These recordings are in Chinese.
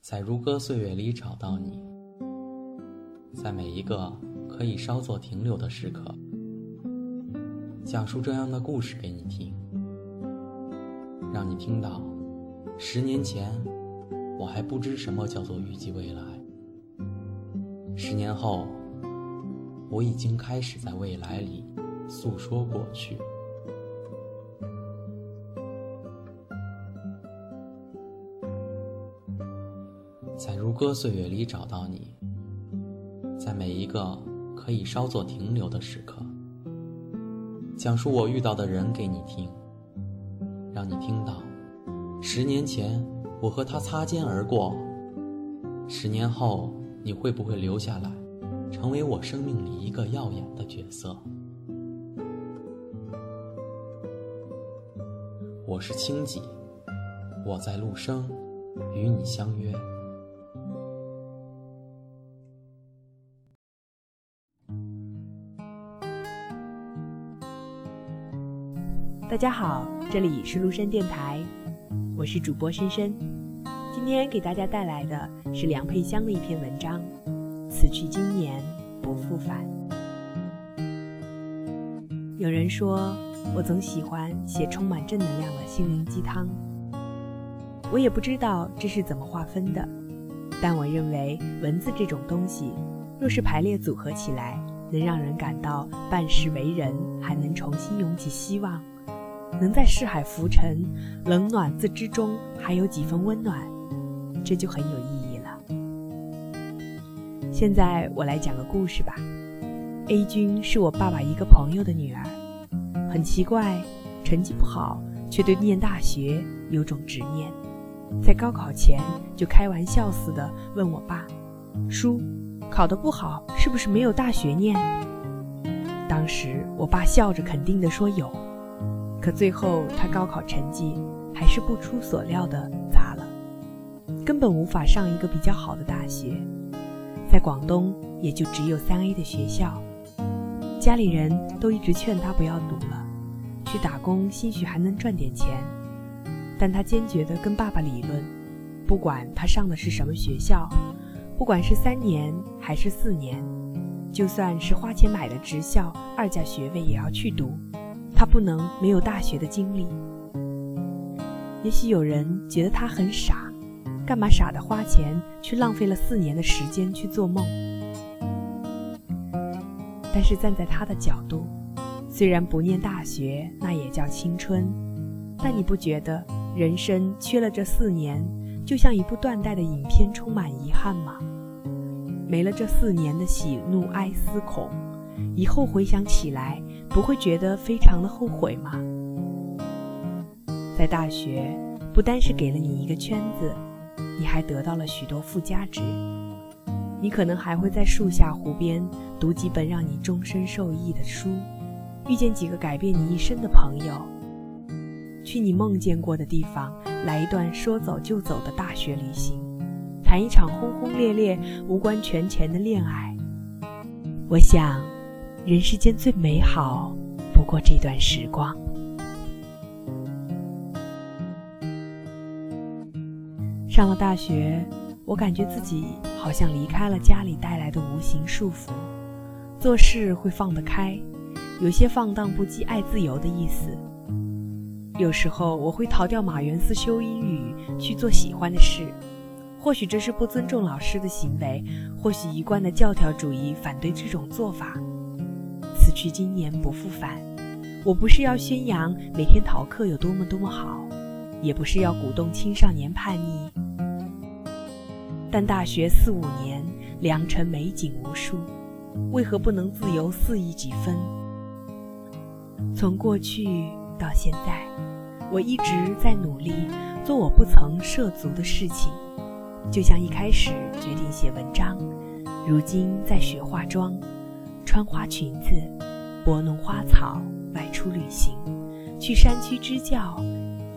在如歌岁月里找到你，在每一个可以稍作停留的时刻，讲述这样的故事给你听，让你听到，十年前我还不知什么叫做预计未来，十年后我已经开始在未来里诉说过去。如歌岁月里找到你，在每一个可以稍作停留的时刻，讲述我遇到的人给你听，让你听到，十年前我和他擦肩而过，十年后你会不会留下来，成为我生命里一个耀眼的角色？我是清几，我在陆生，与你相约。大家好，这里是陆深电台，我是主播深深。今天给大家带来的是梁佩香的一篇文章，《此去经年不复返》。有人说我总喜欢写充满正能量的心灵鸡汤，我也不知道这是怎么划分的，但我认为文字这种东西，若是排列组合起来，能让人感到半世为人，还能重新涌起希望。能在世海浮沉、冷暖自知中还有几分温暖，这就很有意义了。现在我来讲个故事吧。A 君是我爸爸一个朋友的女儿，很奇怪，成绩不好，却对念大学有种执念，在高考前就开玩笑似的问我爸：“叔，考得不好是不是没有大学念？”当时我爸笑着肯定地说：“有。”可最后，他高考成绩还是不出所料的砸了，根本无法上一个比较好的大学，在广东也就只有三 A 的学校。家里人都一直劝他不要读了，去打工兴许还能赚点钱。但他坚决地跟爸爸理论，不管他上的是什么学校，不管是三年还是四年，就算是花钱买的职校二甲学位也要去读。他不能没有大学的经历。也许有人觉得他很傻，干嘛傻的花钱去浪费了四年的时间去做梦？但是站在他的角度，虽然不念大学，那也叫青春。但你不觉得人生缺了这四年，就像一部断代的影片，充满遗憾吗？没了这四年的喜怒哀思恐，以后回想起来。不会觉得非常的后悔吗？在大学，不单是给了你一个圈子，你还得到了许多附加值。你可能还会在树下、湖边读几本让你终身受益的书，遇见几个改变你一生的朋友，去你梦见过的地方，来一段说走就走的大学旅行，谈一场轰轰烈烈、无关权钱的恋爱。我想。人世间最美好不过这段时光。上了大学，我感觉自己好像离开了家里带来的无形束缚，做事会放得开，有些放荡不羁、爱自由的意思。有时候我会逃掉马原思修英语去做喜欢的事，或许这是不尊重老师的行为，或许一贯的教条主义反对这种做法。此去经年不复返。我不是要宣扬每天逃课有多么多么好，也不是要鼓动青少年叛逆。但大学四五年，良辰美景无数，为何不能自由肆意几分？从过去到现在，我一直在努力做我不曾涉足的事情，就像一开始决定写文章，如今在学化妆。穿花裙子，拨弄花草，外出旅行，去山区支教，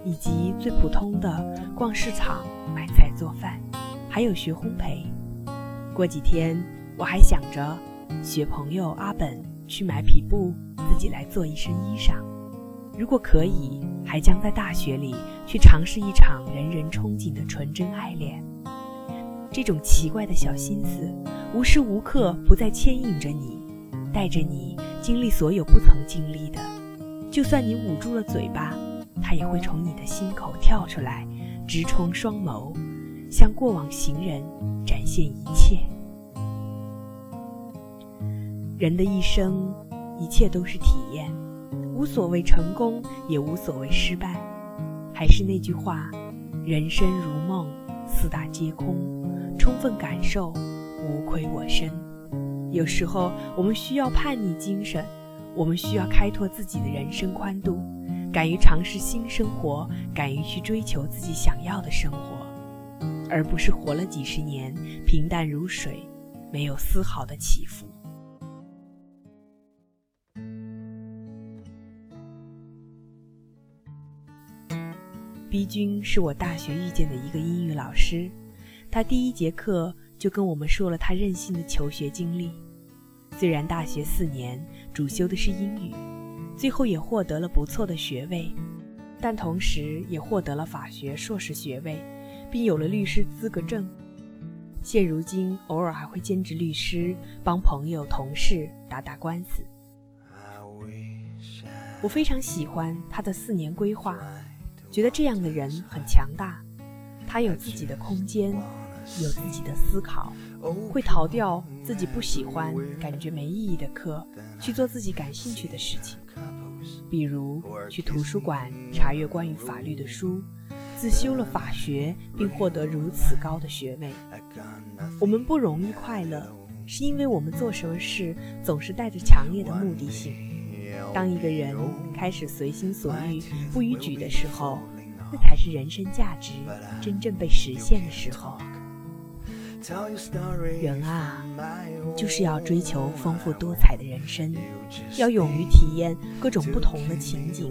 以及最普通的逛市场、买菜做饭，还有学烘焙。过几天我还想着学朋友阿本去买匹布，自己来做一身衣裳。如果可以，还将在大学里去尝试一场人人憧憬的纯真爱恋。这种奇怪的小心思，无时无刻不在牵引着你，带着你经历所有不曾经历的。就算你捂住了嘴巴，它也会从你的心口跳出来，直冲双眸，向过往行人展现一切。人的一生，一切都是体验，无所谓成功，也无所谓失败。还是那句话，人生如梦，四大皆空，充分感受，无愧我身。有时候，我们需要叛逆精神，我们需要开拓自己的人生宽度，敢于尝试新生活，敢于去追求自己想要的生活，而不是活了几十年，平淡如水，没有丝毫的起伏。逼君是我大学遇见的一个英语老师，他第一节课就跟我们说了他任性的求学经历。虽然大学四年主修的是英语，最后也获得了不错的学位，但同时也获得了法学硕士学位，并有了律师资格证。现如今偶尔还会兼职律师，帮朋友同事打打官司。我非常喜欢他的四年规划。觉得这样的人很强大，他有自己的空间，有自己的思考，会逃掉自己不喜欢、感觉没意义的课，去做自己感兴趣的事情，比如去图书馆查阅关于法律的书，自修了法学，并获得如此高的学位。我们不容易快乐，是因为我们做什么事总是带着强烈的目的性。当一个人开始随心所欲、不逾矩的时候，那才是人生价值真正被实现的时候。人啊，就是要追求丰富多彩的人生，要勇于体验各种不同的情景。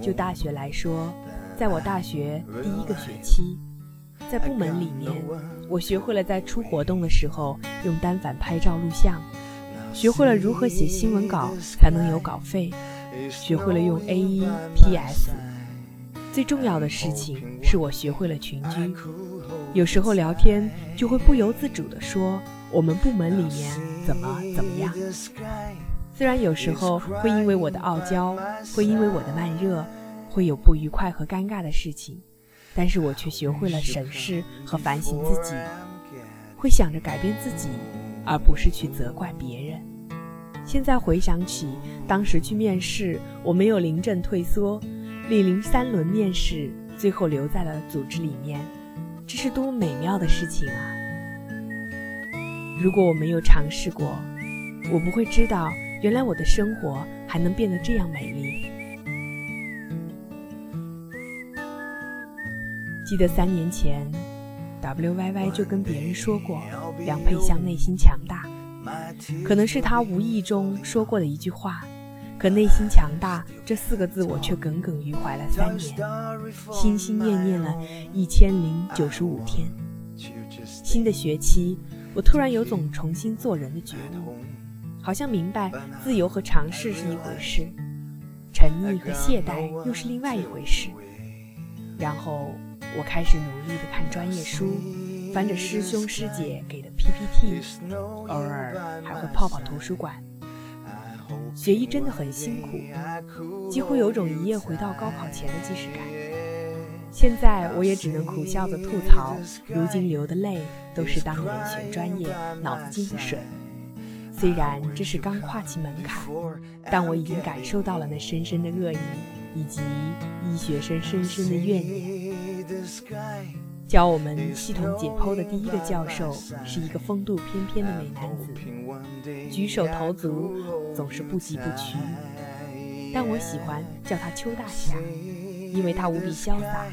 就大学来说，在我大学第一个学期，在部门里面，我学会了在出活动的时候用单反拍照录像。学会了如何写新闻稿才能有稿费，学会了用 A E P S。最重要的事情是我学会了群居。有时候聊天就会不由自主地说我们部门里面怎么怎么样。虽然有时候会因为我的傲娇，会因为我的慢热，会有不愉快和尴尬的事情，但是我却学会了审视和反省自己，会想着改变自己。而不是去责怪别人。现在回想起当时去面试，我没有临阵退缩，历临三轮面试，最后留在了组织里面，这是多么美妙的事情啊！如果我没有尝试过，我不会知道原来我的生活还能变得这样美丽。记得三年前。W Y Y 就跟别人说过，梁佩香内心强大，可能是他无意中说过的一句话。可内心强大这四个字，我却耿耿于怀了三年，心心念念了一千零九十五天。新的学期，我突然有种重新做人的觉悟，好像明白自由和尝试是一回事，沉溺和懈怠又是另外一回事。然后。我开始努力地看专业书，翻着师兄师姐给的 PPT，偶尔还会泡泡图书馆。学医真的很辛苦，几乎有种一夜回到高考前的既视感。现在我也只能苦笑着吐槽，如今流的泪都是当年选专业脑子进的水。虽然这是刚跨起门槛，但我已经感受到了那深深的恶意，以及医学生深深的怨念。教我们系统解剖的第一个教授是一个风度翩翩的美男子，举手投足总是不疾不徐。但我喜欢叫他邱大侠，因为他无比潇洒，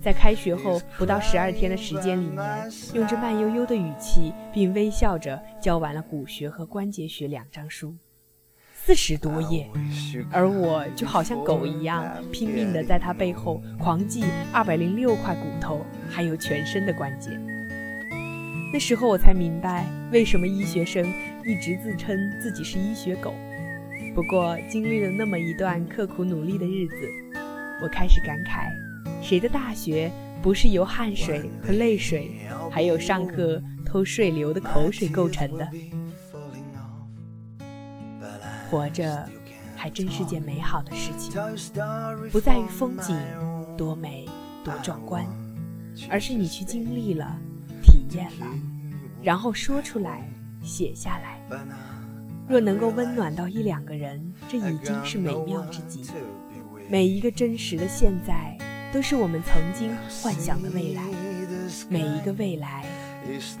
在开学后不到十二天的时间里面，用着慢悠悠的语气，并微笑着教完了骨学和关节学两章书。四十多页，而我就好像狗一样，拼命地在他背后狂记二百零六块骨头，还有全身的关节。那时候我才明白，为什么医学生一直自称自己是医学狗。不过经历了那么一段刻苦努力的日子，我开始感慨，谁的大学不是由汗水和泪水，还有上课偷睡流的口水构成的。活着，还真是件美好的事情，不在于风景多美多壮观，而是你去经历了、体验了，然后说出来、写下来。若能够温暖到一两个人，这已经是美妙之极。每一个真实的现在，都是我们曾经幻想的未来。每一个未来，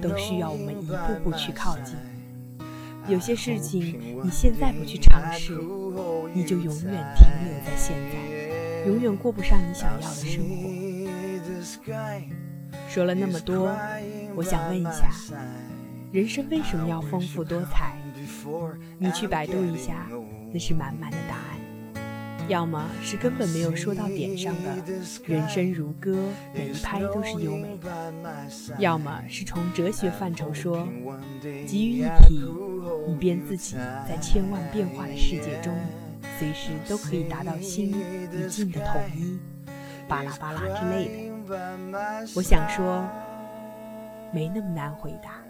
都需要我们一步步去靠近。有些事情，你现在不去尝试，你就永远停留在现在，永远过不上你想要的生活。说了那么多，我想问一下，人生为什么要丰富多彩？你去百度一下，那是满满的答案。要么是根本没有说到点上的“人生如歌，每一拍都是优美的”；要么是从哲学范畴说，集于一体，以便自己在千万变化的世界中，随时都可以达到心与境的统一。巴拉巴拉之类的。我想说，没那么难回答，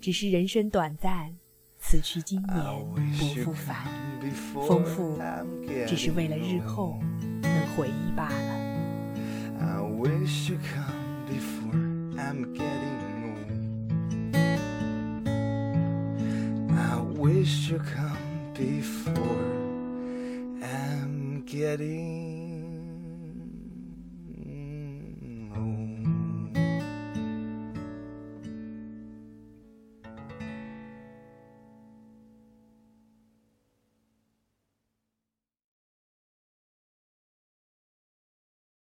只是人生短暂。此去经年不复返，丰富只是为了日后能回忆罢了。